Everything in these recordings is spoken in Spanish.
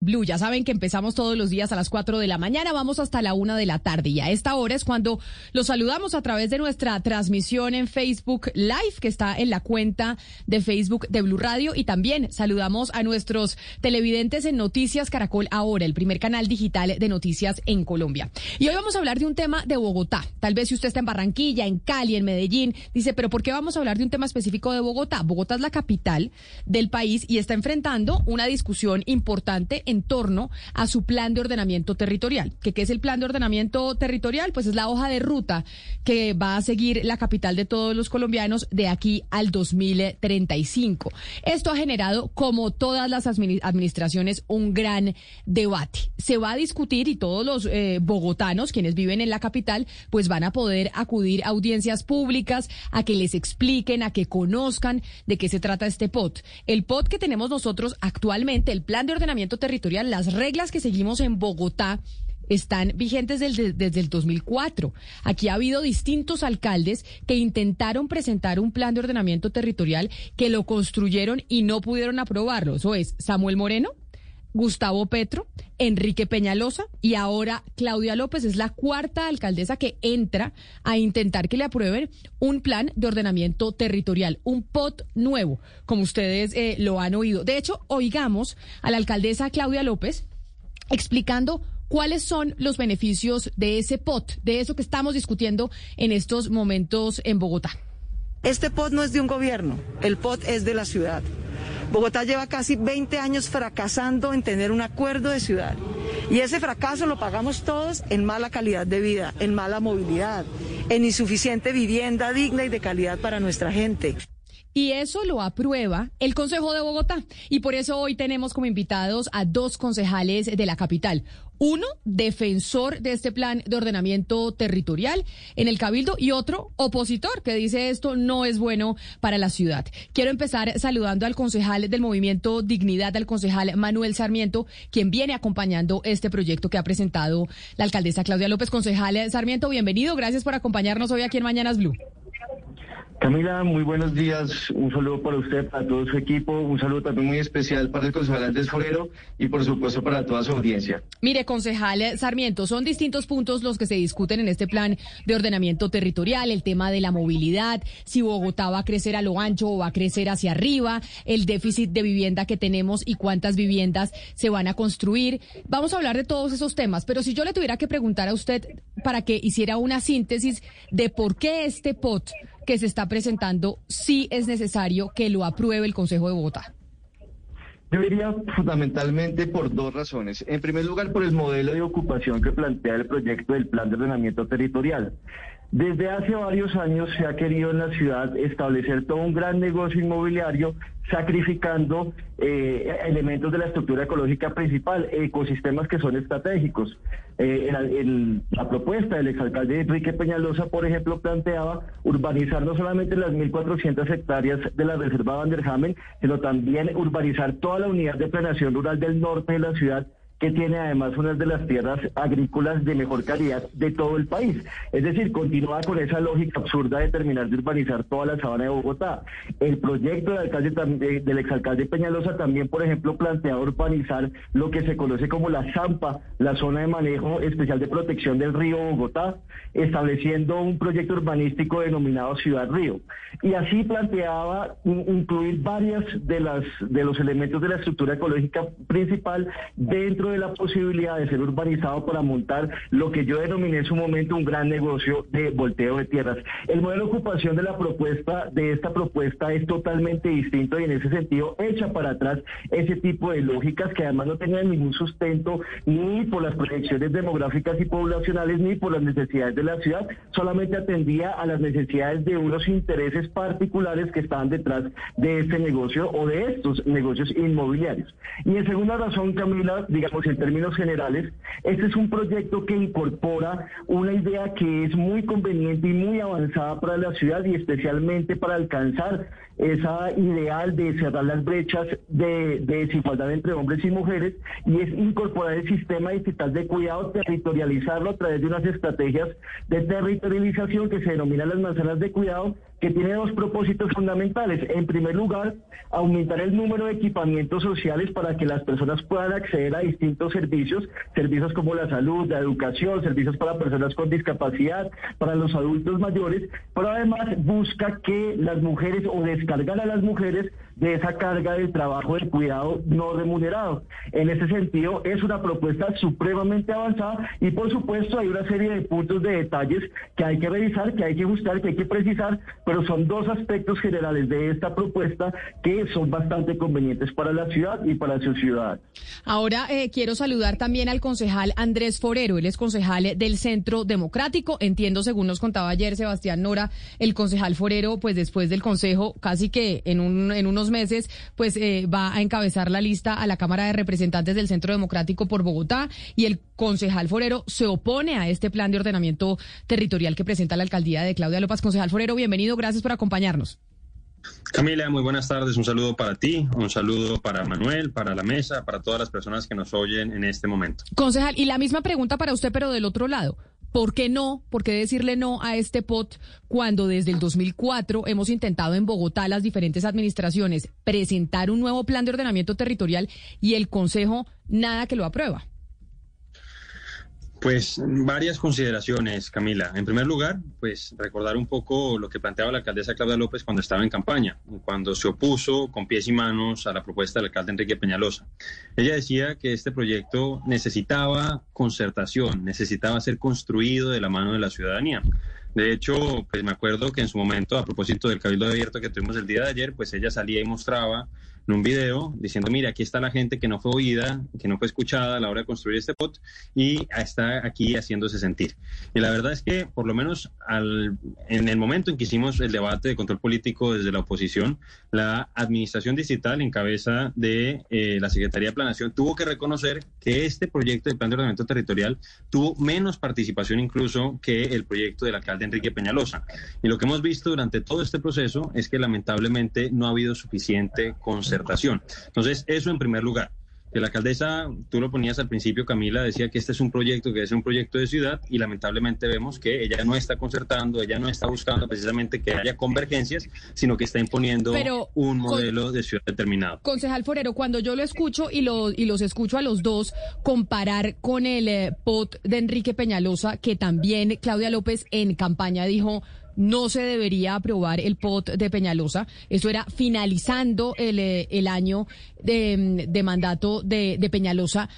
Blue, ya saben que empezamos todos los días a las 4 de la mañana, vamos hasta la 1 de la tarde y a esta hora es cuando los saludamos a través de nuestra transmisión en Facebook Live, que está en la cuenta de Facebook de Blue Radio y también saludamos a nuestros televidentes en Noticias Caracol Ahora, el primer canal digital de noticias en Colombia. Y hoy vamos a hablar de un tema de Bogotá. Tal vez si usted está en Barranquilla, en Cali, en Medellín, dice, pero ¿por qué vamos a hablar de un tema específico de Bogotá? Bogotá es la capital del país y está enfrentando una discusión importante en torno a su plan de ordenamiento territorial. ¿Qué, ¿Qué es el plan de ordenamiento territorial? Pues es la hoja de ruta que va a seguir la capital de todos los colombianos de aquí al 2035. Esto ha generado, como todas las administraciones, un gran debate. Se va a discutir y todos los eh, bogotanos, quienes viven en la capital, pues van a poder acudir a audiencias públicas, a que les expliquen, a que conozcan de qué se trata este POT. El POT que tenemos nosotros actualmente, el Plan de Ordenamiento Territorial, las reglas que seguimos en Bogotá están vigentes desde, desde, el 2004. Aquí ha habido distintos alcaldes que intentaron presentar un plan de ordenamiento territorial que lo construyeron y no pudieron aprobarlo. Eso es Samuel Moreno, Gustavo Petro, Enrique Peñalosa y ahora Claudia López es la cuarta alcaldesa que entra a intentar que le aprueben un plan de ordenamiento territorial, un POT nuevo, como ustedes eh, lo han oído. De hecho, oigamos a la alcaldesa Claudia López explicando cuáles son los beneficios de ese POT, de eso que estamos discutiendo en estos momentos en Bogotá. Este POT no es de un gobierno, el POT es de la ciudad. Bogotá lleva casi 20 años fracasando en tener un acuerdo de ciudad. Y ese fracaso lo pagamos todos en mala calidad de vida, en mala movilidad, en insuficiente vivienda digna y de calidad para nuestra gente. Y eso lo aprueba el Consejo de Bogotá. Y por eso hoy tenemos como invitados a dos concejales de la capital. Uno, defensor de este plan de ordenamiento territorial en el Cabildo y otro, opositor, que dice esto no es bueno para la ciudad. Quiero empezar saludando al concejal del movimiento Dignidad, al concejal Manuel Sarmiento, quien viene acompañando este proyecto que ha presentado la alcaldesa Claudia López. Concejal Sarmiento, bienvenido. Gracias por acompañarnos hoy aquí en Mañanas Blue. Camila, muy buenos días. Un saludo para usted, para todo su equipo. Un saludo también muy especial para el concejal Andrés Forero y, por supuesto, para toda su audiencia. Mire, concejal Sarmiento, son distintos puntos los que se discuten en este plan de ordenamiento territorial, el tema de la movilidad, si Bogotá va a crecer a lo ancho o va a crecer hacia arriba, el déficit de vivienda que tenemos y cuántas viviendas se van a construir. Vamos a hablar de todos esos temas, pero si yo le tuviera que preguntar a usted para que hiciera una síntesis de por qué este POT que se está presentando, sí es necesario que lo apruebe el Consejo de Bogotá? Yo diría fundamentalmente por dos razones. En primer lugar, por el modelo de ocupación que plantea el proyecto del Plan de Ordenamiento Territorial. Desde hace varios años se ha querido en la ciudad establecer todo un gran negocio inmobiliario sacrificando eh, elementos de la estructura ecológica principal, ecosistemas que son estratégicos. Eh, la propuesta del exalcalde Enrique Peñalosa, por ejemplo, planteaba urbanizar no solamente las 1.400 hectáreas de la Reserva Vanderhamen, sino también urbanizar toda la unidad de planeación rural del norte de la ciudad que tiene además unas de las tierras agrícolas de mejor calidad de todo el país. Es decir, continúa con esa lógica absurda de terminar de urbanizar toda la sabana de Bogotá. El proyecto del, alcalde, del exalcalde Peñalosa también, por ejemplo, plantea urbanizar lo que se conoce como la Zampa, la zona de manejo especial de protección del río Bogotá, estableciendo un proyecto urbanístico denominado Ciudad Río. Y así planteaba incluir varias de las de los elementos de la estructura ecológica principal dentro de la posibilidad de ser urbanizado para montar lo que yo denominé en su momento un gran negocio de volteo de tierras. El modelo de ocupación de la propuesta, de esta propuesta, es totalmente distinto y en ese sentido echa para atrás ese tipo de lógicas que además no tenían ningún sustento ni por las proyecciones demográficas y poblacionales ni por las necesidades de la ciudad, solamente atendía a las necesidades de unos intereses particulares que estaban detrás de este negocio o de estos negocios inmobiliarios. Y en segunda razón, Camila, digamos, en términos generales, este es un proyecto que incorpora una idea que es muy conveniente y muy avanzada para la ciudad y especialmente para alcanzar esa ideal de cerrar las brechas de, desigualdad entre hombres y mujeres y es incorporar el sistema digital de cuidado, territorializarlo a través de unas estrategias de territorialización que se denominan las manzanas de cuidado que tiene dos propósitos fundamentales. En primer lugar, aumentar el número de equipamientos sociales para que las personas puedan acceder a distintos servicios, servicios como la salud, la educación, servicios para personas con discapacidad, para los adultos mayores, pero además busca que las mujeres o descargar a las mujeres de esa carga del trabajo del cuidado no remunerado. En ese sentido, es una propuesta supremamente avanzada y por supuesto hay una serie de puntos de detalles que hay que revisar, que hay que ajustar, que hay que precisar, pero son dos aspectos generales de esta propuesta que son bastante convenientes para la ciudad y para su ciudad. Ahora eh, quiero saludar también al concejal Andrés Forero, él es concejal del Centro Democrático, entiendo según nos contaba ayer Sebastián Nora, el concejal Forero, pues después del Consejo, casi que en, un, en unos meses, pues eh, va a encabezar la lista a la Cámara de Representantes del Centro Democrático por Bogotá y el concejal Forero se opone a este plan de ordenamiento territorial que presenta la alcaldía de Claudia López. Concejal Forero, bienvenido, gracias por acompañarnos. Camila, muy buenas tardes. Un saludo para ti, un saludo para Manuel, para la mesa, para todas las personas que nos oyen en este momento. Concejal, y la misma pregunta para usted, pero del otro lado. ¿Por qué no? ¿Por qué decirle no a este POT cuando desde el 2004 hemos intentado en Bogotá las diferentes administraciones presentar un nuevo plan de ordenamiento territorial y el Consejo nada que lo aprueba? Pues varias consideraciones, Camila. En primer lugar, pues recordar un poco lo que planteaba la alcaldesa Claudia López cuando estaba en campaña, cuando se opuso con pies y manos a la propuesta del alcalde Enrique Peñalosa. Ella decía que este proyecto necesitaba concertación, necesitaba ser construido de la mano de la ciudadanía. De hecho, pues me acuerdo que en su momento, a propósito del cabildo abierto que tuvimos el día de ayer, pues ella salía y mostraba en un video diciendo, mira, aquí está la gente que no fue oída, que no fue escuchada a la hora de construir este POT y está aquí haciéndose sentir. Y la verdad es que, por lo menos al, en el momento en que hicimos el debate de control político desde la oposición, la Administración Digital, en cabeza de eh, la Secretaría de Planación, tuvo que reconocer que este proyecto de plan de ordenamiento territorial tuvo menos participación incluso que el proyecto del alcalde Enrique Peñalosa. Y lo que hemos visto durante todo este proceso es que lamentablemente no ha habido suficiente conservación entonces, eso en primer lugar. Que la alcaldesa, tú lo ponías al principio, Camila, decía que este es un proyecto que es un proyecto de ciudad y lamentablemente vemos que ella no está concertando, ella no está buscando precisamente que haya convergencias, sino que está imponiendo un modelo de ciudad determinado. Concejal Forero, cuando yo lo escucho y, lo, y los escucho a los dos comparar con el eh, POT de Enrique Peñalosa, que también Claudia López en campaña dijo no se debería aprobar el POT de Peñalosa. Eso era finalizando el, eh, el año de, de mandato de, de Peñalosa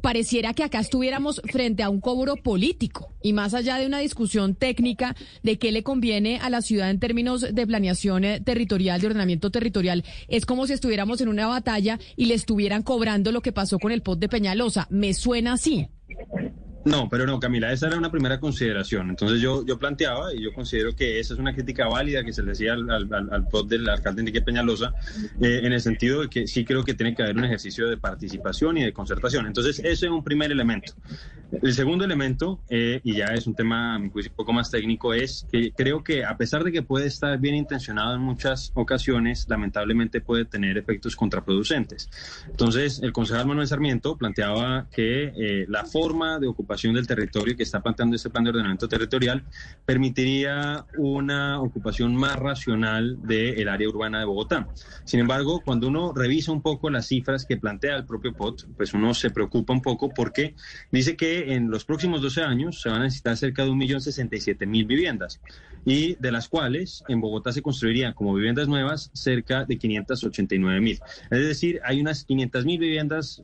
pareciera que acá estuviéramos frente a un cobro político y más allá de una discusión técnica de qué le conviene a la ciudad en términos de planeación eh, territorial, de ordenamiento territorial, es como si estuviéramos en una batalla y le estuvieran cobrando lo que pasó con el POT de Peñalosa. Me suena así. No, pero no, Camila, esa era una primera consideración. Entonces yo, yo planteaba, y yo considero que esa es una crítica válida que se le decía al, al, al del alcalde Enrique Peñalosa, eh, en el sentido de que sí creo que tiene que haber un ejercicio de participación y de concertación. Entonces, ese es un primer elemento. El segundo elemento, eh, y ya es un tema un poco más técnico, es que creo que a pesar de que puede estar bien intencionado en muchas ocasiones, lamentablemente puede tener efectos contraproducentes. Entonces, el concejal Manuel Sarmiento planteaba que eh, la forma de ocupar del territorio que está planteando este plan de ordenamiento territorial permitiría una ocupación más racional del área urbana de Bogotá. Sin embargo, cuando uno revisa un poco las cifras que plantea el propio POT, pues uno se preocupa un poco porque dice que en los próximos 12 años se van a necesitar cerca de 1.067.000 viviendas y de las cuales en Bogotá se construirían como viviendas nuevas cerca de 589.000. Es decir, hay unas 500.000 viviendas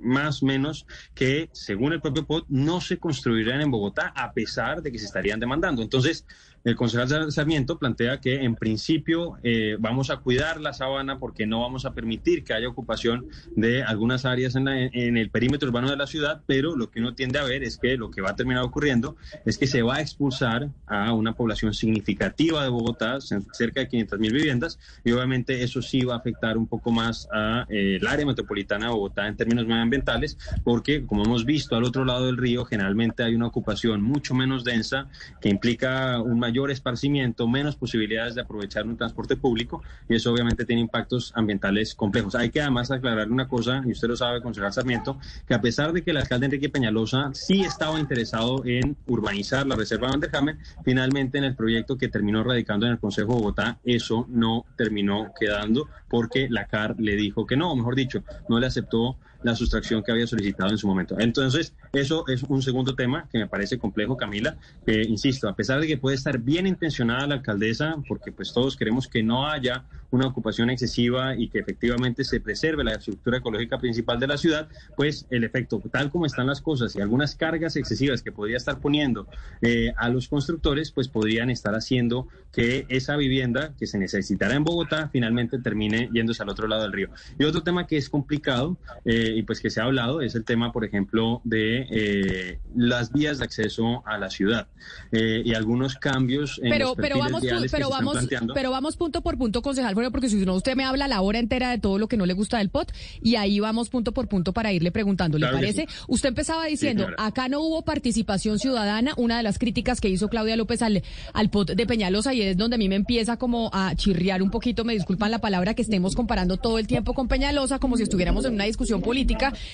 más o menos que, según el propio POT, no se construirán en Bogotá a pesar de que se estarían demandando. Entonces, el concejal Sarmiento plantea que en principio eh, vamos a cuidar la sabana porque no vamos a permitir que haya ocupación de algunas áreas en, en, el perímetro urbano de la ciudad, pero lo que uno tiende a ver es que lo que va a terminar ocurriendo es que se va a expulsar a una población significativa de Bogotá, cerca de 500 mil viviendas, y obviamente eso sí va a afectar un poco más al eh, área metropolitana de Bogotá en términos medioambientales, porque como hemos visto al otro lado del río, generalmente hay una ocupación mucho menos densa que implica un mayor esparcimiento, menos posibilidades de aprovechar un transporte público y eso obviamente tiene impactos ambientales complejos. Hay que además aclarar una cosa, y usted lo sabe, concejal Sarmiento, que a pesar de que el alcalde Enrique Peñalosa sí estaba interesado en urbanizar la reserva de Vanderhamen, finalmente en el proyecto que terminó radicando en el Consejo de Bogotá, eso no terminó quedando porque la CAR le dijo que no, o mejor dicho, no le aceptó la sustracción que había solicitado en su momento. Entonces, eso es un segundo tema que me parece complejo, Camila. que insisto, a pesar de que puede estar bien intencionada la alcaldesa, porque pues todos queremos que no haya una ocupación excesiva y que efectivamente se preserve la estructura ecológica principal de la ciudad, pues el efecto, tal como están las cosas y algunas cargas excesivas que podría estar poniendo eh, a los constructores, pues podrían estar haciendo que esa vivienda que se necesitará en Bogotá finalmente termine yéndose al otro lado del río. Y otro tema que es complicado eh, y pues que se ha hablado es el tema, por ejemplo, de eh, las vías de acceso a la ciudad y algunos cambios en pero, los pero vamos, pero vamos, pero vamos punto por punto, concejal porque si no usted me habla la hora entera de todo lo que no le gusta del POT y ahí vamos punto por punto para irle preguntando. ¿Le parece? usted empezaba diciendo, acá no hubo participación ciudadana, una de las críticas que hizo Claudia López al, al POT de Peñalosa y es donde a mí me empieza como a chirriar un poquito, me disculpan la palabra, que estemos comparando todo el tiempo con Peñalosa como si estuviéramos en una discusión política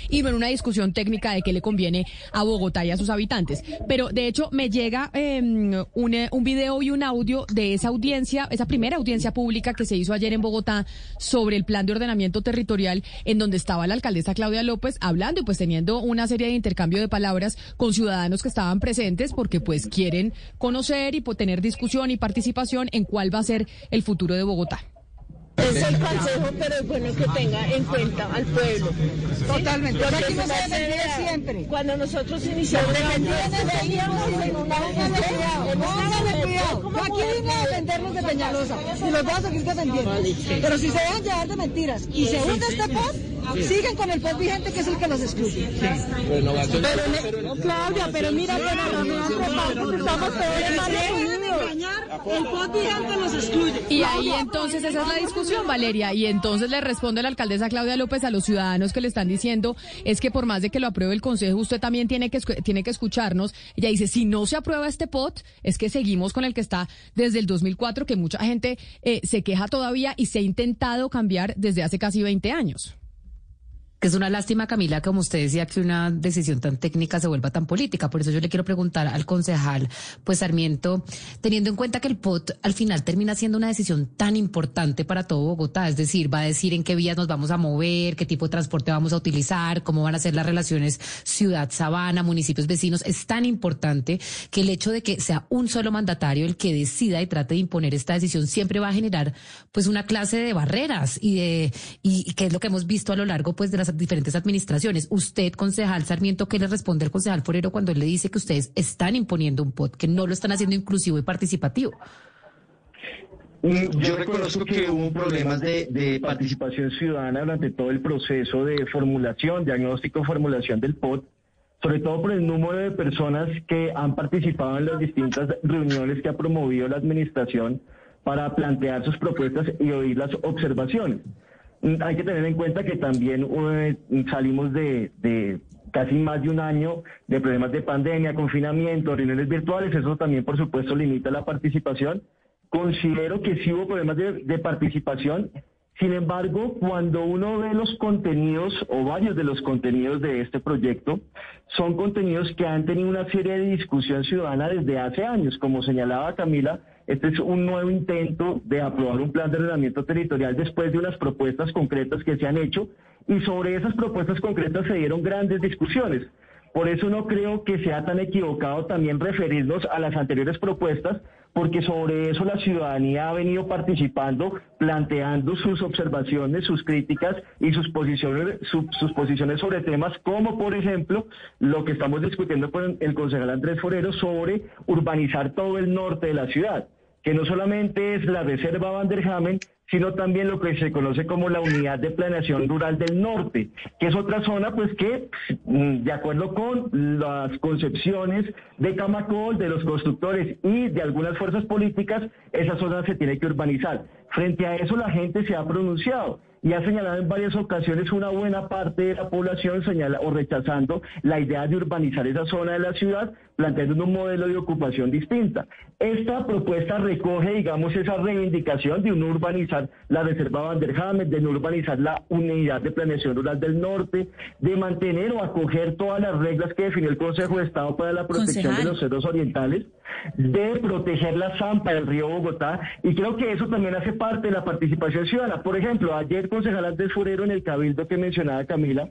y no en una discusión técnica de qué le conviene a Bogotá y a sus habitantes. Pero de hecho me llega em, un, un video y un audio de esa audiencia, esa primera audiencia pública que se hizo ayer en Bogotá sobre el plan de ordenamiento territorial en donde estaba la alcaldesa Claudia López hablando y pues teniendo una serie de intercambio de palabras con ciudadanos que estaban presentes porque pues quieren conocer y tener discusión y participación en cuál va a ser el futuro de Bogotá. Es el consejo, pero es bueno que tenga en cuenta al pueblo. Totalmente. Porque aquí no se siempre. Cuando nosotros iniciamos la en una cuidado. Aquí vine a defenderlos de Peñalosa. Y los voy a seguir defendiendo. Pero si se dejan llevar de mentiras y se hunde este post, siguen con el post vigente que es el que los excluye. Pero, no, Claudia, pero mira que no, estamos peores El post vigente los excluye. Y ahí entonces esa es la discusión Valeria. Y entonces le responde la alcaldesa Claudia López a los ciudadanos que le están diciendo es que por más de que lo apruebe el Consejo, usted también tiene que, tiene que escucharnos. Ella dice, si no se aprueba este POT, es que seguimos con el que está desde el 2004, que mucha gente eh, se queja todavía y se ha intentado cambiar desde hace casi 20 años es una lástima, Camila, como usted decía, que una decisión tan técnica se vuelva tan política. Por eso yo le quiero preguntar al concejal, pues Sarmiento, teniendo en cuenta que el POT al final termina siendo una decisión tan importante para todo Bogotá, es decir, va a decir en qué vías nos vamos a mover, qué tipo de transporte vamos a utilizar, cómo van a ser las relaciones ciudad-sabana, municipios vecinos, es tan importante que el hecho de que sea un solo mandatario el que decida y trate de imponer esta decisión siempre va a generar pues una clase de barreras y de y, y que es lo que hemos visto a lo largo pues de las diferentes administraciones. Usted, concejal Sarmiento, ¿qué le responde al concejal Forero cuando él le dice que ustedes están imponiendo un POT, que no lo están haciendo inclusivo y participativo? Mm, yo reconozco que hubo problemas de, de, participación ciudadana durante todo el proceso de formulación, diagnóstico, formulación del POT, sobre todo por el número de personas que han participado en las distintas reuniones que ha promovido la administración para plantear sus propuestas y oír las observaciones. Hay que tener en cuenta que también eh, salimos de, casi más de un año de problemas de pandemia, confinamiento, reuniones virtuales, eso también por supuesto limita la participación. Considero que sí hubo problemas de, participación, sin embargo, cuando uno ve los contenidos o varios de los contenidos de este proyecto, son contenidos que han tenido una serie de discusión ciudadana desde hace años, como señalaba Camila, este es un nuevo intento de aprobar un plan de ordenamiento territorial después de unas propuestas concretas que se han hecho y sobre esas propuestas concretas se dieron grandes discusiones. Por eso no creo que sea tan equivocado también referirnos a las anteriores propuestas, porque sobre eso la ciudadanía ha venido participando, planteando sus observaciones, sus críticas y sus posiciones, sus posiciones sobre temas como, por ejemplo, lo que estamos discutiendo con el concejal Andrés Forero sobre urbanizar todo el norte de la ciudad que no solamente es la reserva Vanderhamen, sino también lo que se conoce como la unidad de planeación rural del norte, que es otra zona pues que, mm, de acuerdo con las concepciones de Camacol, de los constructores y de algunas fuerzas políticas, esa zona se tiene que urbanizar. Frente a eso la gente se ha pronunciado y ha señalado en varias ocasiones una buena parte de la población señala o rechazando la idea de urbanizar esa zona de la ciudad, planteando un modelo de ocupación distinta. Esta propuesta recoge, digamos, esa reivindicación de un urbanizar la reserva Vanderhamen, de no urbanizar la unidad de planeación rural del norte, de mantener o acoger todas las reglas que definió el Consejo de Estado para la protección de los cerros orientales, de proteger la zampa del río Bogotá, y creo que eso también hace parte de la participación ciudadana. Por ejemplo, ayer concejal Andrés Furero en el Cabildo que mencionaba Camila,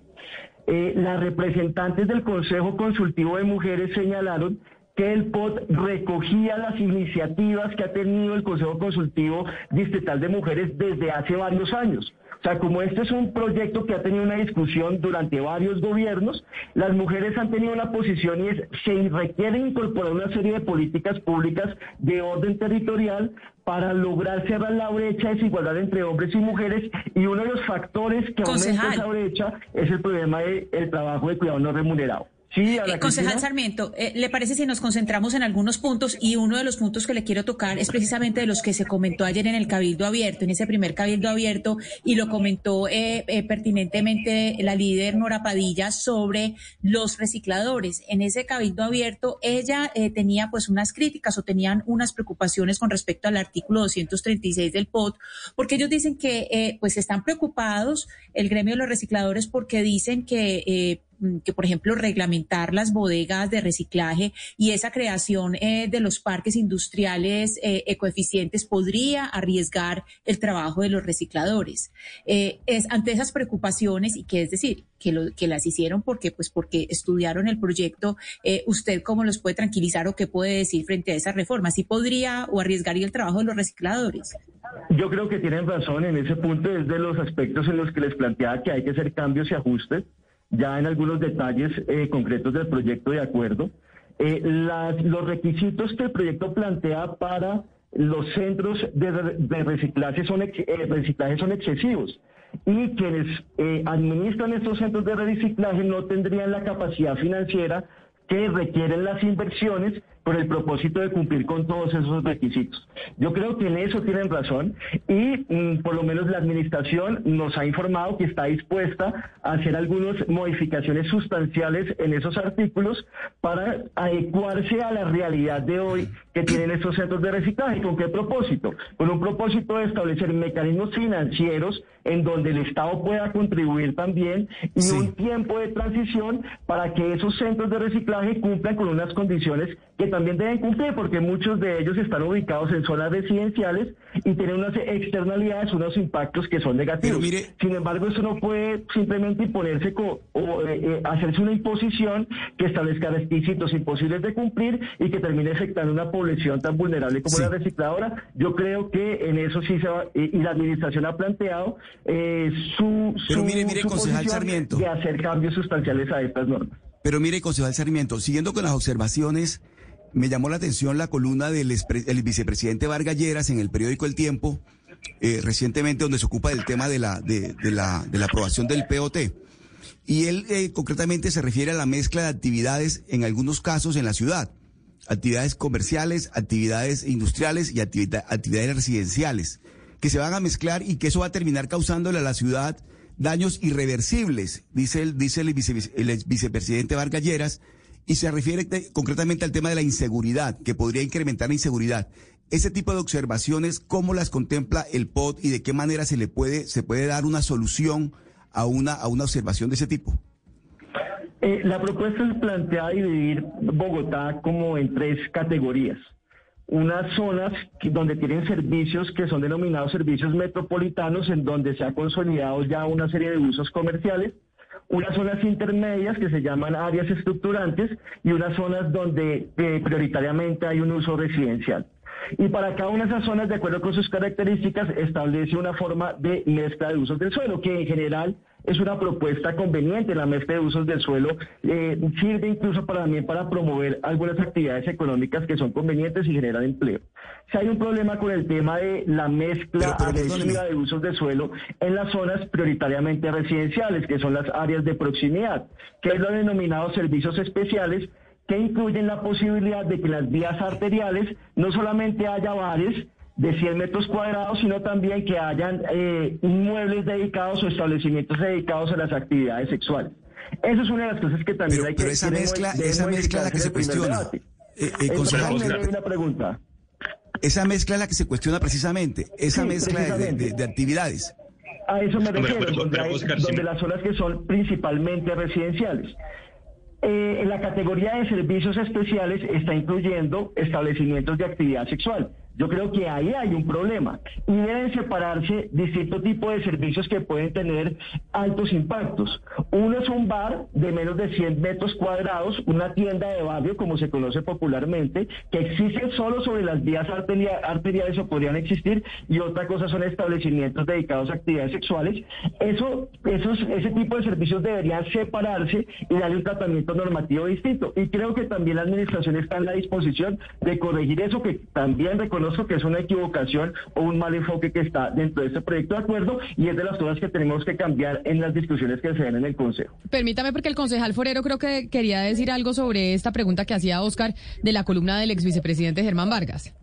eh, las representantes del Consejo Consultivo de Mujeres señalaron que el POT recogía las iniciativas que ha tenido el Consejo Consultivo Distrital de Mujeres desde hace varios años. O sea, como este es un proyecto que ha tenido una discusión durante varios gobiernos, las mujeres han tenido una posición y es, se requiere incorporar una serie de políticas públicas de orden territorial para lograr cerrar la brecha de desigualdad entre hombres y mujeres y uno de los factores que aumenta esa brecha es el problema del trabajo de cuidado no remunerado. Sí, eh, concejal Sarmiento, eh, ¿le parece si nos concentramos en algunos puntos? Y uno de los puntos que le quiero tocar es precisamente de los que se comentó ayer en el Cabildo Abierto, en ese primer Cabildo Abierto, y lo comentó eh, pertinentemente la líder Nora Padilla sobre los recicladores. En ese Cabildo Abierto, ella tenía pues unas críticas o tenían unas preocupaciones con respecto al artículo 236 del POT, porque ellos dicen que pues están preocupados, el gremio de los recicladores, porque dicen que que, por ejemplo, reglamentar las bodegas de reciclaje y esa creación eh, de los parques industriales eh, ecoeficientes podría arriesgar el trabajo de los recicladores. Eh, es ante esas preocupaciones y que es decir, que, lo, que las hicieron porque, pues, porque estudiaron el proyecto, ¿usted cómo los puede tranquilizar o qué puede decir frente a esa reforma? ¿Sí podría o arriesgaría el trabajo de los recicladores? Yo creo que tienen razón en ese punto, es de los aspectos en los que les planteaba que hay que hacer cambios y ajustes ya en algunos detalles eh, concretos del proyecto de acuerdo. Eh, los requisitos que el proyecto plantea para los centros de, reciclaje, son, eh, reciclaje son excesivos y quienes administran estos centros de reciclaje no tendrían la capacidad financiera que requieren las inversiones con el propósito de cumplir con todos esos requisitos. Yo creo que en eso tienen razón y mm, por lo menos la administración nos ha informado que está dispuesta a hacer algunas modificaciones sustanciales en esos artículos para adecuarse a la realidad de hoy que tienen estos centros de reciclaje. ¿Con qué propósito? Con un propósito de establecer mecanismos financieros en donde el Estado pueda contribuir también y un tiempo de transición para que esos centros de reciclaje cumplan con unas condiciones que también deben cumplir porque muchos de ellos están ubicados en zonas residenciales y tienen unas externalidades, unos impactos que son negativos. Sin embargo, eso no puede simplemente imponerse o eh, eh, hacerse una imposición que establezca requisitos imposibles de cumplir y que termine afectando una población tan vulnerable como la recicladora. Yo creo que en eso sí se va, y, la administración ha planteado eh, su, su, mire, mire, Sarmiento. de hacer cambios sustanciales a estas normas. Pero mire, concejal Sarmiento, siguiendo con las observaciones me llamó la atención la columna del vicepresidente Vargas Lleras en el periódico El Tiempo, eh, recientemente, donde se ocupa del tema de la, de, la, de la aprobación del POT. Y él eh, concretamente se refiere a la mezcla de actividades, en algunos casos, en la ciudad. Actividades comerciales, actividades industriales y actividades residenciales, que se van a mezclar y que eso va a terminar causándole a la ciudad daños irreversibles, dice el, dice el, el vicepresidente Vargas Lleras, y se refiere concretamente al tema de la inseguridad, que podría incrementar la inseguridad. Ese tipo de observaciones, ¿cómo las contempla el POT y de qué manera se le puede, se puede dar una solución a una, a una observación de ese tipo? Eh, la propuesta es plantea dividir Bogotá como en tres categorías. Unas zonas donde tienen servicios que son denominados servicios metropolitanos, en donde se ha consolidado ya una serie de usos comerciales unas zonas intermedias que se llaman áreas estructurantes y unas zonas donde eh, prioritariamente hay un uso residencial. Y para cada una de esas zonas, de acuerdo con sus características, establece una forma de mezcla de usos del suelo, que en general es una propuesta conveniente. La mezcla de usos del suelo eh, sirve incluso para, también para promover algunas actividades económicas que son convenientes y generan empleo. Si hay un problema con el tema de la mezcla agresiva de usos del suelo en las zonas prioritariamente residenciales, que son las áreas de proximidad, que es lo denominado servicios especiales, que incluyen la posibilidad de que las vías arteriales no solamente haya bares, de 100 metros cuadrados, sino también que hayan eh, inmuebles dedicados o establecimientos dedicados a las actividades sexuales. Eso es una de las cosas que también Pero, hay pero que... esa mezcla, esa mezcla es la que se cuestiona. Eh, eh, concejal, una pregunta. esa mezcla es la que se cuestiona precisamente, esa Sí, mezcla de- de- precisamente. de- de actividades. A eso me refiero, pero- donde, pero, hay- Oscar, sí donde me- las zonas que son principalmente residenciales. Eh, en la categoría de servicios especiales está incluyendo establecimientos de actividad sexual. Yo creo que ahí hay un problema y deben separarse distintos tipos de servicios que pueden tener altos impactos. Uno es un bar de menos de 100 metros cuadrados, una tienda de barrio, como se conoce popularmente, que existe solo sobre las vías arteria- arteriales o podrían existir, y otra cosa son establecimientos dedicados a actividades sexuales. Eso, esos, ese tipo de servicios deberían separarse y darle un tratamiento normativo distinto. Y creo que también la administración está en la disposición de corregir eso, que también reconozco que es una equivocación o un mal enfoque que está dentro de este proyecto de acuerdo y es de las cosas que tenemos que cambiar en las discusiones que se den en el Consejo. Permítame, porque el concejal Forero creo que quería decir algo sobre esta pregunta que hacía Oscar de la columna del ex vicepresidente Germán Vargas.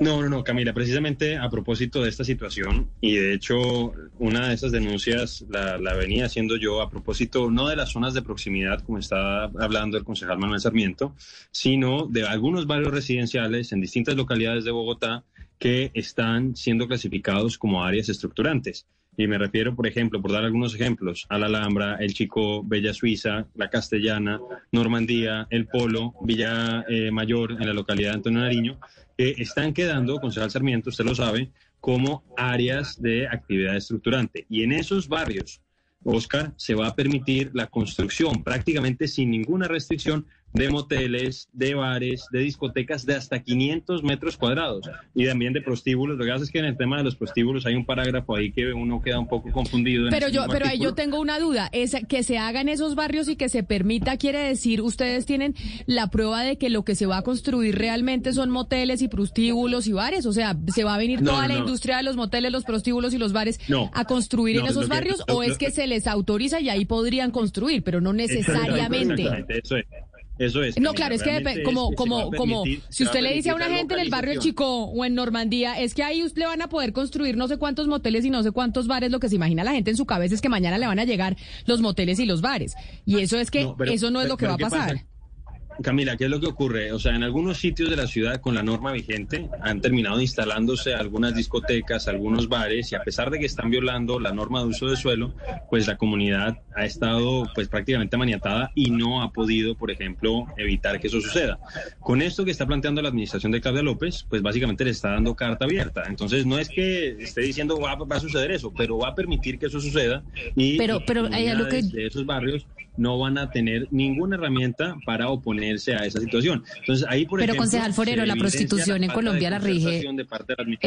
No, no, no, Camila, precisamente a propósito de esta situación, y de hecho una de esas denuncias la, venía haciendo yo a propósito no de las zonas de proximidad, como está hablando el concejal Manuel Sarmiento, sino de algunos barrios residenciales en distintas localidades de Bogotá que están siendo clasificados como áreas estructurantes. Y me refiero, por ejemplo, por dar algunos ejemplos, a la Alhambra, El Chico, Bella Suiza, La Castellana, Normandía, El Polo, Villa eh, Mayor, en la localidad de Antonio Nariño, que están quedando, concejal Sarmiento, usted lo sabe, como áreas de actividad estructurante. Y en esos barrios, Oscar, se va a permitir la construcción prácticamente sin ninguna restricción de moteles, de bares, de discotecas de hasta 500 metros cuadrados y también de prostíbulos. Lo que pasa es que en el tema de los prostíbulos hay un parágrafo ahí que uno queda un poco confundido. en Pero yo, pero ahí yo tengo una duda. Es que se haga en esos barrios y que se permita quiere decir, ustedes tienen la prueba de que lo que se va a construir realmente son moteles y prostíbulos y bares. O sea, se va a venir No, toda la no. industria de los moteles, los prostíbulos y los bares a construir en esos que- barrios o es que se les autoriza y ahí podrían construir, pero no necesariamente. Eso es. Eso es. No, claro, es que como, es como, como, si usted le dice a una gente en el barrio. Chico o en Normandía, es que ahí usted le van a poder construir no sé cuántos moteles y no sé cuántos bares, lo que se imagina la gente en su cabeza es que mañana le van a llegar los moteles y los bares. Y eso es que, No, pero- eso no es pero- lo que va a pero ¿qué pasar. pasa? Camila, ¿qué es lo que ocurre? O sea, en algunos sitios de la ciudad con la norma vigente han terminado instalándose algunas discotecas, algunos bares y a pesar de que están violando la norma de uso de suelo, pues la comunidad ha estado pues prácticamente maniatada y no ha podido, por ejemplo, evitar que eso suceda. Con esto que está planteando la administración de Claudia López, pues básicamente le está dando carta abierta. Entonces no es que esté diciendo va, va a suceder eso, pero va a permitir que eso suceda y Pero- pero hay algo que- de esos barrios no van a tener ninguna herramienta para oponerse a esa situación. Entonces ahí, por Pero, ejemplo, concejal Forero, la prostitución en Colombia la rige de parte de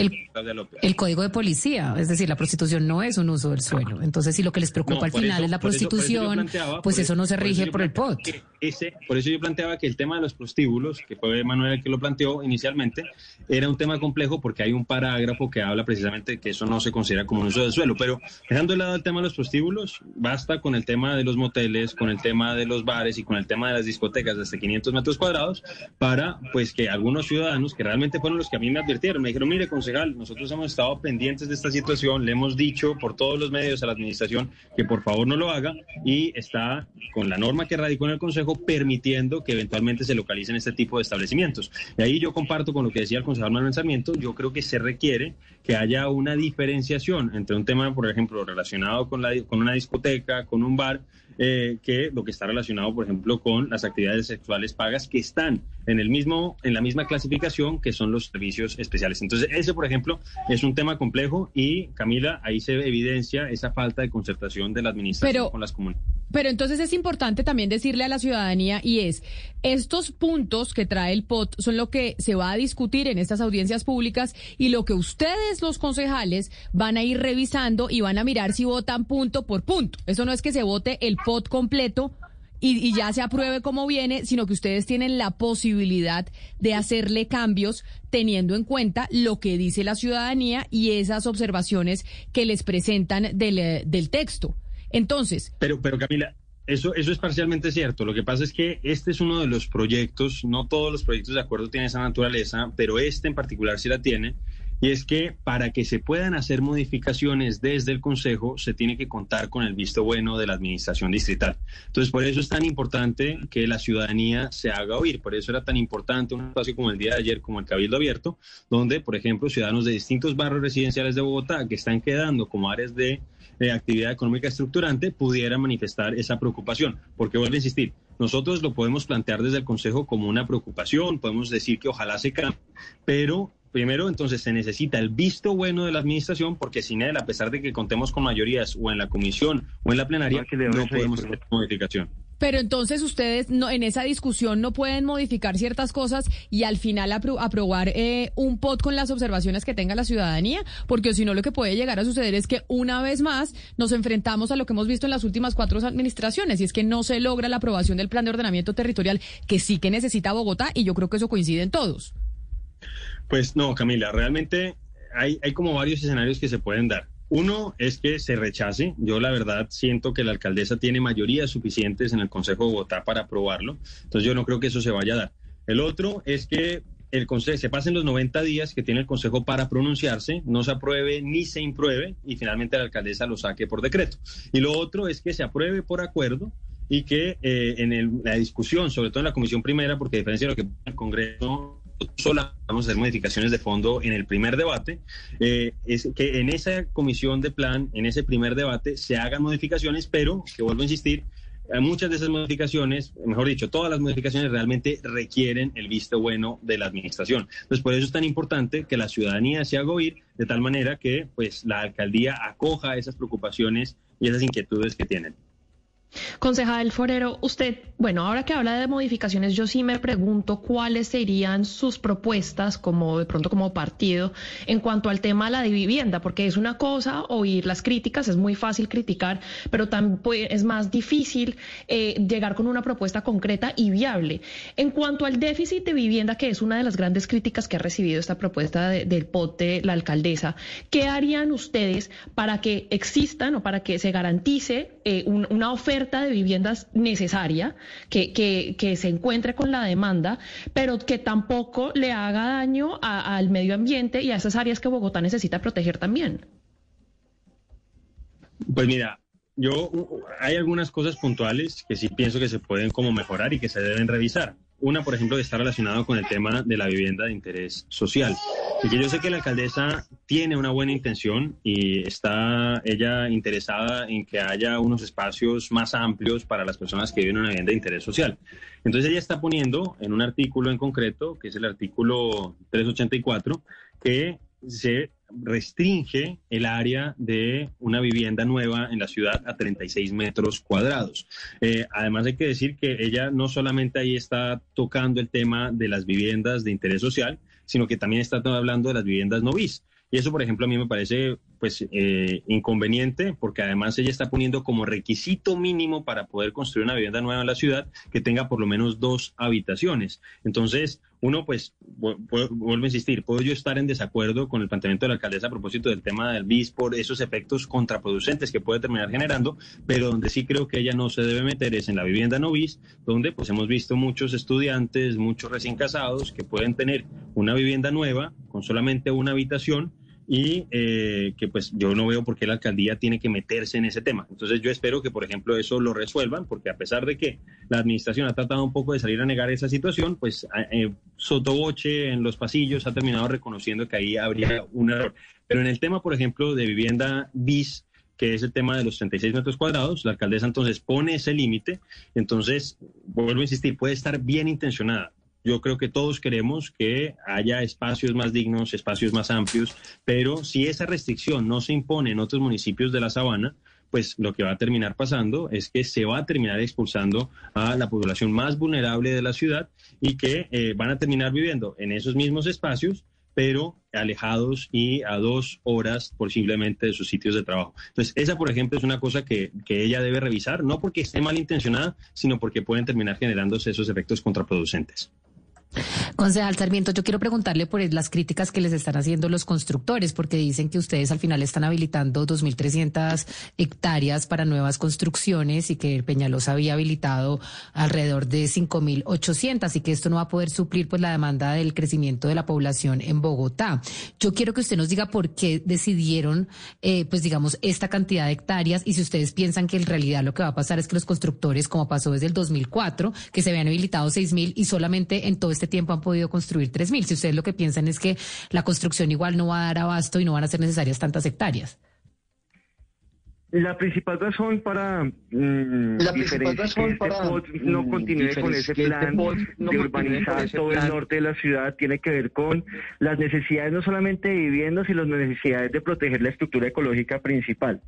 el- código de policía, es decir, la prostitución no es un uso del suelo. Entonces, si lo que les preocupa No, al final eso- es la eso- eso prostitución, pues eso no se rige por el POT. ese, por eso yo planteaba que el tema de los prostíbulos, que fue Manuel el que lo planteó inicialmente, era un tema complejo porque hay un parágrafo que habla precisamente de que eso no se considera como un uso del suelo. Pero dejando de lado el tema de los prostíbulos, basta con el tema de los moteles, con el tema de los bares y con el tema de las discotecas de hasta 500 metros cuadrados para pues que algunos ciudadanos que realmente fueron los que a mí me advirtieron, me dijeron, mire concejal, nosotros hemos estado pendientes de esta situación, le hemos dicho por todos los medios a la administración que por favor no lo haga y está con la norma que radicó en el Consejo permitiendo que eventualmente se localicen este tipo de establecimientos. Y ahí yo comparto con lo que decía el concejal Manuel Sarmiento, yo creo que se requiere que haya una diferenciación entre un tema, por ejemplo, relacionado con, la, con una discoteca, con un bar, eh, que lo que está relacionado, por ejemplo, con las actividades sexuales pagas que están en el mismo, en la misma clasificación que son los servicios especiales. Entonces, ese, por ejemplo, es un tema complejo y Camila, ahí se evidencia esa falta de concertación de la administración Pero- con las comunidades. Pero entonces es importante también decirle a la ciudadanía y es, estos puntos que trae el POT son lo que se va a discutir en estas audiencias públicas y lo que ustedes, los concejales, van a ir revisando y van a mirar si votan punto por punto. Eso no es que se vote el POT completo y, y ya se apruebe como viene, sino que ustedes tienen la posibilidad de hacerle cambios teniendo en cuenta lo que dice la ciudadanía y esas observaciones que les presentan del, eh, del texto. Entonces, Pero, pero Camila, eso, eso es parcialmente cierto. Lo que pasa es que este es uno de los proyectos, no todos los proyectos de acuerdo tienen esa naturaleza, pero este en particular sí la tiene, y es que para que se puedan hacer modificaciones desde el Consejo se tiene que contar con el visto bueno de la Administración Distrital. Entonces, por eso es tan importante que la ciudadanía se haga oír, por eso era tan importante un espacio como el día de ayer, como el Cabildo Abierto, donde, por ejemplo, ciudadanos de distintos barrios residenciales de Bogotá que están quedando como áreas de actividad económica estructurante pudieran manifestar esa preocupación, porque vuelvo a insistir, nosotros lo podemos plantear desde el Consejo como una preocupación, podemos decir que ojalá se cambie, pero primero entonces se necesita el visto bueno de la administración porque sin él, a pesar de que contemos con mayorías o en la comisión o en la plenaria, no podemos hacer modificación. Pero entonces ustedes no, en esa discusión no pueden modificar ciertas cosas y al final aprobar eh, un POT con las observaciones que tenga la ciudadanía, porque si no lo que puede llegar a suceder es que una vez más nos enfrentamos a lo que hemos visto en las últimas cuatro administraciones y es que no se logra la aprobación del plan de ordenamiento territorial que sí que necesita Bogotá y yo creo que eso coincide en todos. Pues no, Camila, realmente hay, como varios escenarios que se pueden dar. Uno es que se rechace. Yo la verdad siento que la alcaldesa tiene mayorías suficientes en el Consejo de Bogotá para aprobarlo. Entonces yo no creo que eso se vaya a dar. El otro es que el consejo, se pasen los 90 días que tiene el Consejo para pronunciarse, no se apruebe ni se impruebe y finalmente la alcaldesa lo saque por decreto. Y lo otro es que se apruebe por acuerdo y que eh, en la discusión, sobre todo en la Comisión Primera, porque a diferencia de lo que el Congreso solo vamos a hacer modificaciones de fondo en el primer debate, eh, es que en esa comisión de plan, en ese primer debate, se hagan modificaciones, pero, que vuelvo a insistir, eh, muchas de esas modificaciones, mejor dicho, todas las modificaciones realmente requieren el visto bueno de la administración. Entonces, por eso es tan importante que la ciudadanía se haga oír de tal manera que pues, la alcaldía acoja esas preocupaciones y esas inquietudes que tienen. Concejal Forero, usted, bueno, ahora que habla de modificaciones, yo sí me pregunto cuáles serían sus propuestas como de pronto como partido en cuanto al tema de la vivienda, porque es una cosa oír las críticas, es muy fácil criticar, pero también es más difícil eh, llegar con una propuesta concreta y viable. En cuanto al déficit de vivienda, que es una de las grandes críticas que ha recibido esta propuesta del POT de la alcaldesa, ¿qué harían ustedes para que existan o para que se garantice eh, una oferta de viviendas necesaria, que, que, se encuentre con la demanda, pero que tampoco le haga daño al medio ambiente y a esas áreas que Bogotá necesita proteger también. Pues mira, yo hay algunas cosas puntuales que sí pienso que se pueden como mejorar y que se deben revisar. Una, por ejemplo, está relacionado con el tema de la vivienda de interés social. Y que yo sé que la alcaldesa tiene una buena intención y está ella interesada en que haya unos espacios más amplios para las personas que viven en una vivienda de interés social. Entonces ella está poniendo en un artículo en concreto, que es el artículo 384, que se restringe el área de una vivienda nueva en la ciudad a 36 metros cuadrados. Eh, además hay que decir que ella no solamente ahí está tocando el tema de las viviendas de interés social, sino que también está hablando de las viviendas no bis. Y eso, por ejemplo, a mí me parece pues eh, inconveniente porque además ella está poniendo como requisito mínimo para poder construir una vivienda nueva en la ciudad que tenga por lo menos dos habitaciones. Entonces, uno pues vuelvo a insistir, puedo yo estar en desacuerdo con el planteamiento de la alcaldesa a propósito del tema del BIS por esos efectos contraproducentes que puede terminar generando, pero donde sí creo que ella no se debe meter es en la vivienda no BIS, donde pues hemos visto muchos estudiantes, muchos recién casados que pueden tener una vivienda nueva con solamente una habitación y eh, que pues yo no veo por qué la alcaldía tiene que meterse en ese tema. Entonces yo espero que, por ejemplo, eso lo resuelvan, porque a pesar de que la administración ha tratado un poco de salir a negar esa situación, pues eh, sotoboche en los pasillos ha terminado reconociendo que ahí habría un error. Pero en el tema, por ejemplo, de vivienda bis, que es el tema de los 36 metros cuadrados, la alcaldesa entonces pone ese límite, entonces, vuelvo a insistir, puede estar bien intencionada, yo creo que todos queremos que haya espacios más dignos, espacios más amplios, pero si esa restricción no se impone en otros municipios de la sabana, pues lo que va a terminar pasando es que se va a terminar expulsando a la población más vulnerable de la ciudad y que eh, van a terminar viviendo en esos mismos espacios, pero alejados y a dos horas posiblemente de sus sitios de trabajo. Entonces, esa, por ejemplo, es una cosa que, que ella debe revisar, no porque esté mal intencionada, sino porque pueden terminar generándose esos efectos contraproducentes. Concejal Sarmiento, yo quiero preguntarle por las críticas que les están haciendo los constructores, porque dicen que ustedes al final están habilitando 2.300 hectáreas para nuevas construcciones y que Peñalosa había habilitado alrededor de 5.800 y que esto no va a poder suplir pues la demanda del crecimiento de la población en Bogotá. Yo quiero que usted nos diga por qué decidieron, eh, pues digamos, esta cantidad de hectáreas y si ustedes piensan que en realidad lo que va a pasar es que los constructores, como pasó desde el 2004, que se habían habilitado 6.000 y solamente en todo este tiempo han podido construir 3.000. Si ustedes lo que piensan es que la construcción igual no va a dar abasto y no van a ser necesarias tantas hectáreas. La principal razón para mm, la principal razón para este no mm, continúe con ese este plan de urbanizar todo el norte de la ciudad tiene que ver con las necesidades no solamente de viviendas, sino las necesidades de proteger la estructura ecológica principal.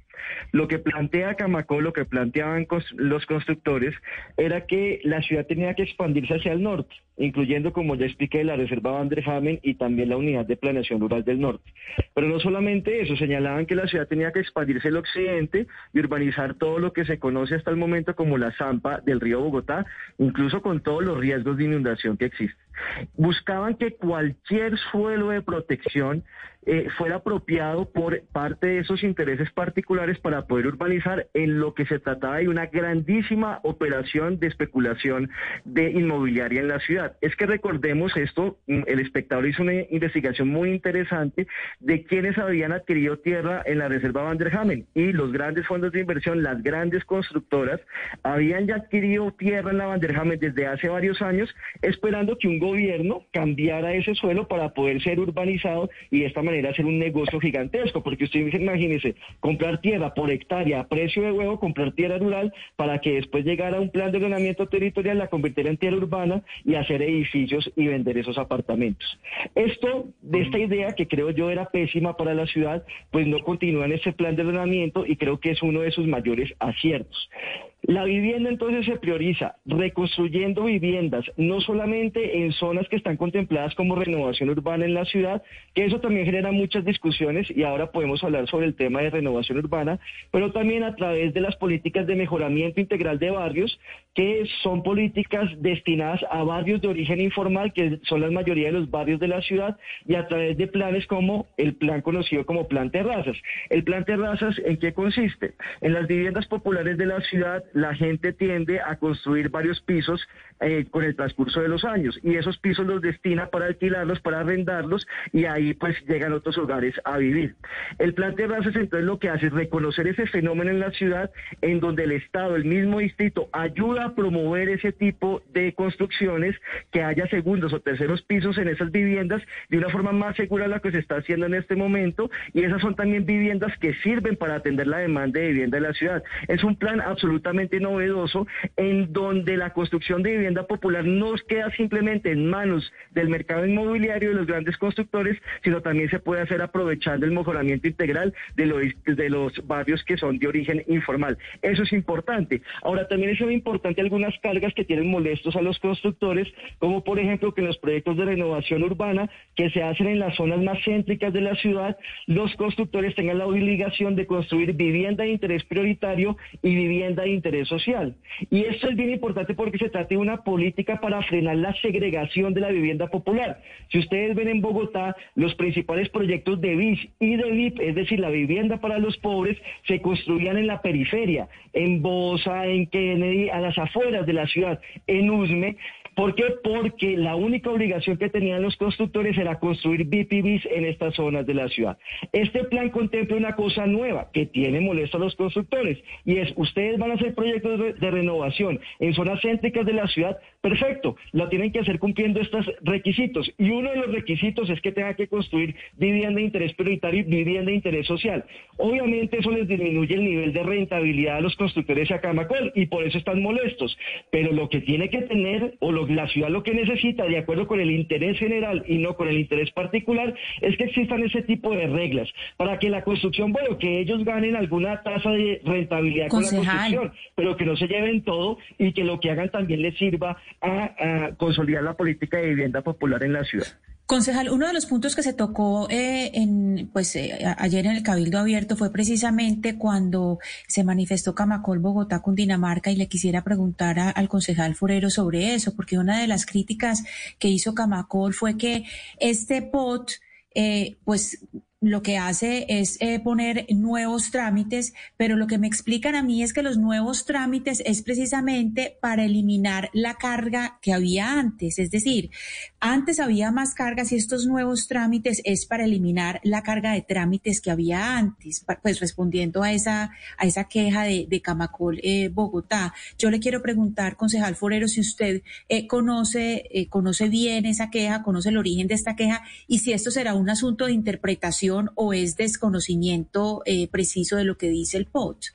Lo que plantea Camacó, lo que planteaban los constructores, era que la ciudad tenía que expandirse hacia el norte, incluyendo, como ya expliqué, la reserva Van der Hamen y también la unidad de planeación rural del norte. Pero no solamente eso, señalaban que la ciudad tenía que expandirse al occidente y urbanizar todo lo que se conoce hasta el momento como la zampa del río Bogotá, incluso con todos los riesgos de inundación que existen. Buscaban que cualquier suelo de protección eh, fuera apropiado por parte de esos intereses particulares para poder urbanizar en lo que se trataba de una grandísima operación de especulación de inmobiliaria en la ciudad. Es que recordemos esto, mm, el espectador hizo una investigación muy interesante de quienes habían adquirido tierra en la reserva Van der Hamen y los grandes fondos de inversión, las grandes constructoras, habían ya adquirido tierra en la Van der Hamen desde hace varios años, esperando que un gobierno cambiara ese suelo para poder ser urbanizado y de esta manera hacer un negocio gigantesco, porque usted imagínese, comprar tierra por hectárea a precio de huevo, comprar tierra rural para que después llegara un plan de ordenamiento territorial, la convertir en tierra urbana y hacer edificios y vender esos apartamentos. Esto, de esta idea que creo yo era pésima para la ciudad, pues no continúa en ese plan de ordenamiento y creo que es uno de sus mayores aciertos. La vivienda entonces se prioriza reconstruyendo viviendas, no solamente en zonas que están contempladas como renovación urbana en la ciudad, que eso también genera muchas discusiones y ahora podemos hablar sobre el tema de renovación urbana, pero también a través de las políticas de mejoramiento integral de barrios, que son políticas destinadas a barrios de origen informal, que son la mayoría de los barrios de la ciudad, y a través de planes como el plan conocido como Plan Terrazas. El Plan Terrazas, ¿en qué consiste? En las viviendas populares de la ciudad, la gente tiende a construir varios pisos eh, con el transcurso de los años y esos pisos los destina para alquilarlos, para arrendarlos y ahí pues llegan otros hogares a vivir. El plan Terrazas entonces lo que hace es reconocer ese fenómeno en la ciudad en donde el Estado, el mismo distrito, ayuda a promover ese tipo de construcciones, que haya segundos o terceros pisos en esas viviendas de una forma más segura la que se está haciendo en este momento y esas son también viviendas que sirven para atender la demanda de vivienda de la ciudad. Es un plan absolutamente novedoso en donde la construcción de viviendas popular no queda simplemente en manos del mercado inmobiliario de los grandes constructores, sino también se puede hacer aprovechando el mejoramiento integral de los, de los barrios que son de origen informal. Eso es importante. Ahora, también es muy importante algunas cargas que tienen molestos a los constructores, como por ejemplo que en los proyectos de renovación urbana que se hacen en las zonas más céntricas de la ciudad, los constructores tengan la obligación de construir vivienda de interés prioritario y vivienda de interés social. Y esto es bien importante porque se trata de una política para frenar la segregación de la vivienda popular. Si ustedes ven en Bogotá, los principales proyectos de BIS y de VIP, es decir, la vivienda para los pobres, se construían en la periferia, en Bosa, en Kennedy, a las afueras de la ciudad, en Usme, ¿Por qué? Porque la única obligación que tenían los constructores era construir BPBs en estas zonas de la ciudad. Este plan contempla una cosa nueva que tiene molesto a los constructores y es, ustedes van a hacer proyectos de, renovación en zonas céntricas de la ciudad, perfecto, lo tienen que hacer cumpliendo estos requisitos y uno de los requisitos es que tenga que construir vivienda de interés prioritario y vivienda de interés social. Obviamente eso les disminuye el nivel de rentabilidad a los constructores a Camacol y por eso están molestos, pero lo que tiene que tener o lo la ciudad lo que necesita, de acuerdo con el interés general y no con el interés particular, es que existan ese tipo de reglas para que la construcción, bueno, que ellos ganen alguna tasa de rentabilidad con la construcción, pero que no se lleven todo y que lo que hagan también les sirva a, a consolidar la política de vivienda popular en la ciudad. Concejal, uno de los puntos que se tocó eh, en, pues, eh, ayer en el Cabildo Abierto fue precisamente cuando se manifestó Camacol Bogotá con Dinamarca y le quisiera preguntar al concejal Forero sobre eso, porque una de las críticas que hizo Camacol fue que este POT, eh, pues lo que hace es eh, poner nuevos trámites, pero lo que me explican a mí es que los nuevos trámites es precisamente para eliminar la carga que había antes. Es decir, antes había más cargas y estos nuevos trámites es para eliminar la carga de trámites que había antes, pues respondiendo a esa, a esa queja de, de Camacol eh, Bogotá. Yo le quiero preguntar, concejal Forero, si usted eh, conoce, conoce bien esa queja, conoce el origen de esta queja y si esto será un asunto de interpretación o es desconocimiento eh, preciso de lo que dice el POT?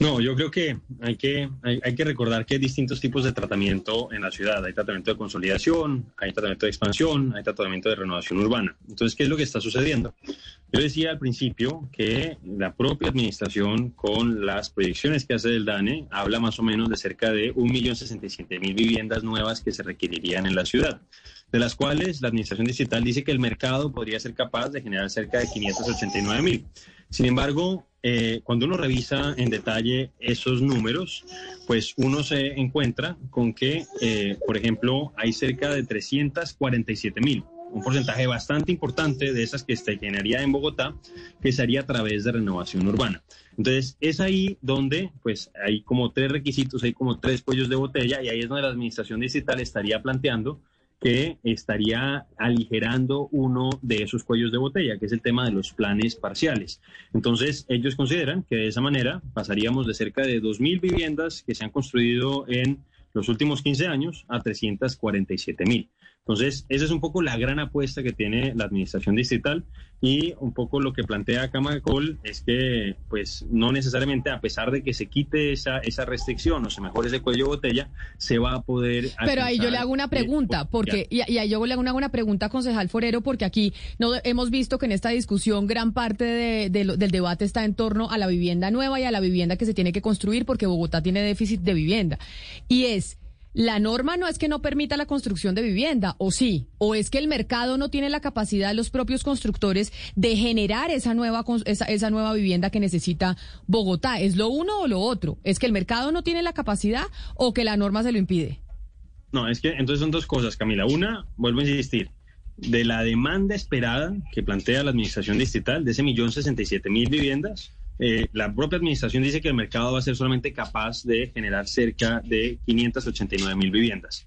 No, yo creo que hay, que hay, que recordar que hay distintos tipos de tratamiento en la ciudad. Hay tratamiento de consolidación, hay tratamiento de expansión, hay tratamiento de renovación urbana. Entonces, ¿qué es lo que está sucediendo? Yo decía al principio que la propia administración, con las proyecciones que hace del DANE, habla más o menos de cerca de 1.067.000 viviendas nuevas que se requerirían en la ciudad de las cuales la Administración Digital dice que el mercado podría ser capaz de generar cerca de 589 mil. Sin embargo, eh, cuando uno revisa en detalle esos números, pues uno se encuentra con que, eh, por ejemplo, hay cerca de 347 mil, un porcentaje bastante importante de esas que se generaría en Bogotá, que se haría a través de renovación urbana. Entonces, es ahí donde, pues, hay como tres requisitos, hay como tres cuellos de botella, y ahí es donde la Administración Digital estaría planteando que estaría aligerando uno de esos cuellos de botella, que es el tema de los planes parciales. Entonces, ellos consideran que de esa manera pasaríamos de cerca de 2.000 viviendas que se han construido en los últimos 15 años a 347.000. Entonces, esa es un poco la gran apuesta que tiene la administración distrital y un poco lo que plantea Camacol es que, pues, no necesariamente, a pesar de que se quite esa, esa restricción o se mejore ese cuello de botella, se va a poder. Pero ahí yo le hago una pregunta, porque, y, ahí yo le hago una, una pregunta, concejal Forero, porque aquí no hemos visto que en esta discusión gran parte del debate está en torno a la vivienda nueva y a la vivienda que se tiene que construir, porque Bogotá tiene déficit de vivienda. Y es la norma no es que no permita la construcción de vivienda, o sí, o es que el mercado no tiene la capacidad los propios constructores de generar esa nueva, esa, esa nueva vivienda que necesita Bogotá. ¿Es lo uno o lo otro? ¿Es que el mercado no tiene la capacidad o que la norma se lo impide? No, es que entonces son dos cosas, Camila. Una, vuelvo a insistir, de la demanda esperada que plantea la administración distrital de ese millón sesenta y siete mil viviendas, eh, la propia administración dice que el mercado va a ser solamente capaz de generar cerca de 589 mil viviendas.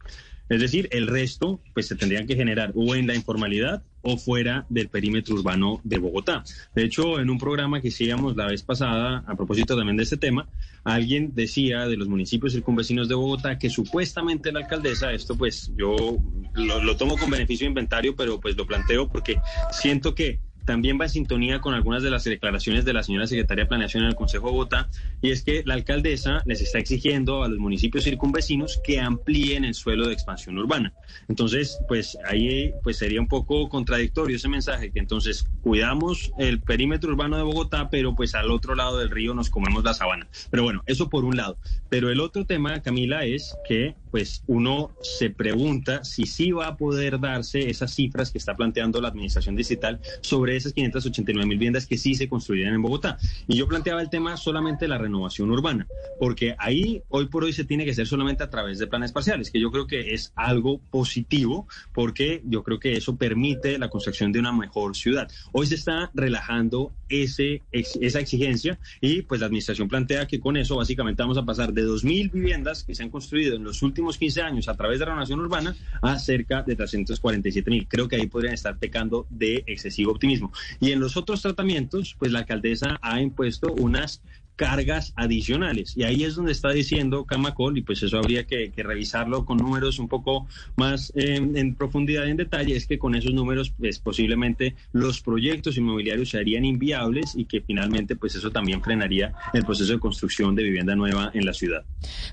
Es decir, el resto pues se tendrían que generar o en la informalidad o fuera del perímetro urbano de Bogotá. De hecho, en un programa que hicimos la vez pasada, a propósito también de este tema, alguien decía de los municipios circunvecinos de Bogotá que supuestamente la alcaldesa, esto pues yo lo, lo tomo con beneficio de inventario, pero pues lo planteo porque siento que también va en sintonía con algunas de las declaraciones de la señora secretaria de Planeación en el Consejo de Bogotá, y es que la alcaldesa les está exigiendo a los municipios circunvecinos que amplíen el suelo de expansión urbana. Entonces, pues ahí pues sería un poco contradictorio ese mensaje, que entonces cuidamos el perímetro urbano de Bogotá, pero pues al otro lado del río nos comemos la sabana. Pero bueno, eso por un lado. Pero el otro tema, Camila, es que pues uno se pregunta si sí va a poder darse esas cifras que está planteando la administración digital sobre esas 589 mil viviendas que sí se construirían en Bogotá. Y yo planteaba el tema solamente de la renovación urbana, porque ahí hoy por hoy se tiene que hacer solamente a través de planes parciales, que yo creo que es algo positivo, porque yo creo que eso permite la construcción de una mejor ciudad. Hoy se está relajando ese, esa exigencia y pues la administración plantea que con eso básicamente vamos a pasar de 2.000 viviendas que se han construido en los últimos 15 años a través de la renovación urbana a cerca de 347 mil. Creo que ahí podrían estar pecando de excesivo optimismo. Y en los otros tratamientos, pues la alcaldesa ha impuesto unas cargas adicionales. Y ahí es donde está diciendo Camacol, y pues eso habría que, revisarlo con números un poco más en profundidad, en detalle, es que con esos números, pues posiblemente los proyectos inmobiliarios se harían inviables y que finalmente, pues eso también frenaría el proceso de construcción de vivienda nueva en la ciudad.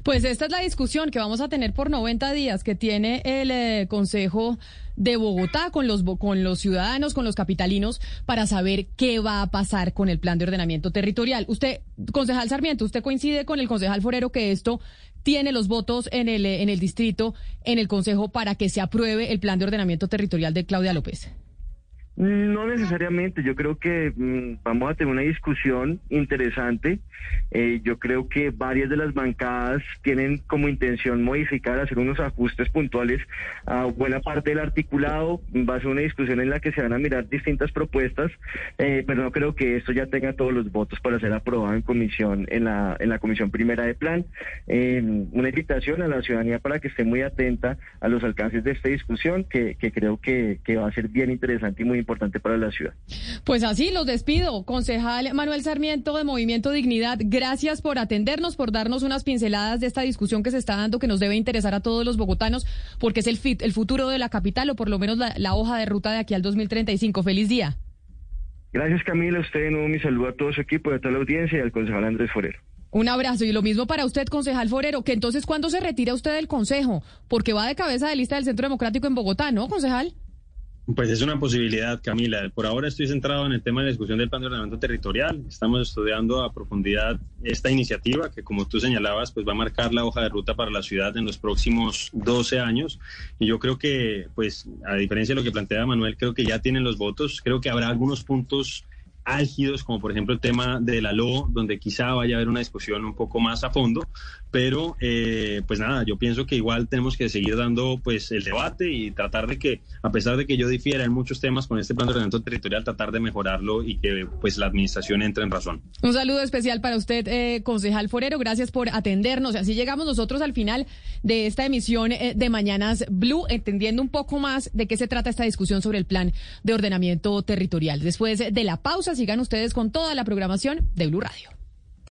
Pues esta es la discusión que vamos a tener por 90 días que tiene el eh, Consejo de Bogotá con los, con los ciudadanos, con los capitalinos, para saber qué va a pasar con el plan de ordenamiento territorial. Usted, concejal Sarmiento, ¿usted coincide con el concejal Forero que esto tiene los votos en el, en el distrito, en el Consejo, para que se apruebe el plan de ordenamiento territorial de Claudia López. No necesariamente, yo creo que mm, vamos a tener una discusión interesante. Eh, yo creo que varias de las bancadas tienen como intención modificar, hacer unos ajustes puntuales a buena parte del articulado. Va a ser una discusión en la que se van a mirar distintas propuestas, eh, pero no creo que esto ya tenga todos los votos para ser aprobado en comisión, en la, en la comisión primera de plan. Eh, una invitación a la ciudadanía para que esté muy atenta a los alcances de esta discusión, que, creo que, que va a ser bien interesante y muy importante para la ciudad. Pues así los despido. Concejal Manuel Sarmiento de Movimiento Dignidad, gracias por atendernos, por darnos unas pinceladas de esta discusión que se está dando, que nos debe interesar a todos los bogotanos, porque es el, fit, el futuro de la capital o por lo menos la, la hoja de ruta de aquí al 2035. Feliz día. Gracias Camila, a usted de nuevo mi saludo a todo su equipo, a toda la audiencia y al concejal Andrés Forero. Un abrazo y lo mismo para usted, concejal Forero, que entonces ¿cuándo se retira usted del consejo? Porque va de cabeza de lista del Centro Democrático en Bogotá, ¿no, concejal? Pues es una posibilidad, Camila. Por ahora estoy centrado en el tema de la discusión del plan de ordenamiento territorial. Estamos estudiando a profundidad esta iniciativa que, como tú señalabas, pues va a marcar la hoja de ruta para la ciudad en los próximos 12 años. Y yo creo que, pues, a diferencia de lo que plantea Manuel, creo que ya tienen los votos. Creo que habrá algunos puntos álgidos, como por ejemplo el tema de la LO, donde quizá vaya a haber una discusión un poco más a fondo, pero eh, pues nada, yo pienso que igual tenemos que seguir dando pues el debate y tratar de que, a pesar de que yo difiera en muchos temas con este plan de ordenamiento territorial, tratar de mejorarlo y que pues la administración entre en razón. Un saludo especial para usted, eh, concejal Forero, gracias por atendernos. Así llegamos nosotros al final de esta emisión eh, de Mañanas Blue, entendiendo un poco más de qué se trata esta discusión sobre el plan de ordenamiento territorial. Después de la pausa, sigan ustedes con toda la programación de Blue Radio.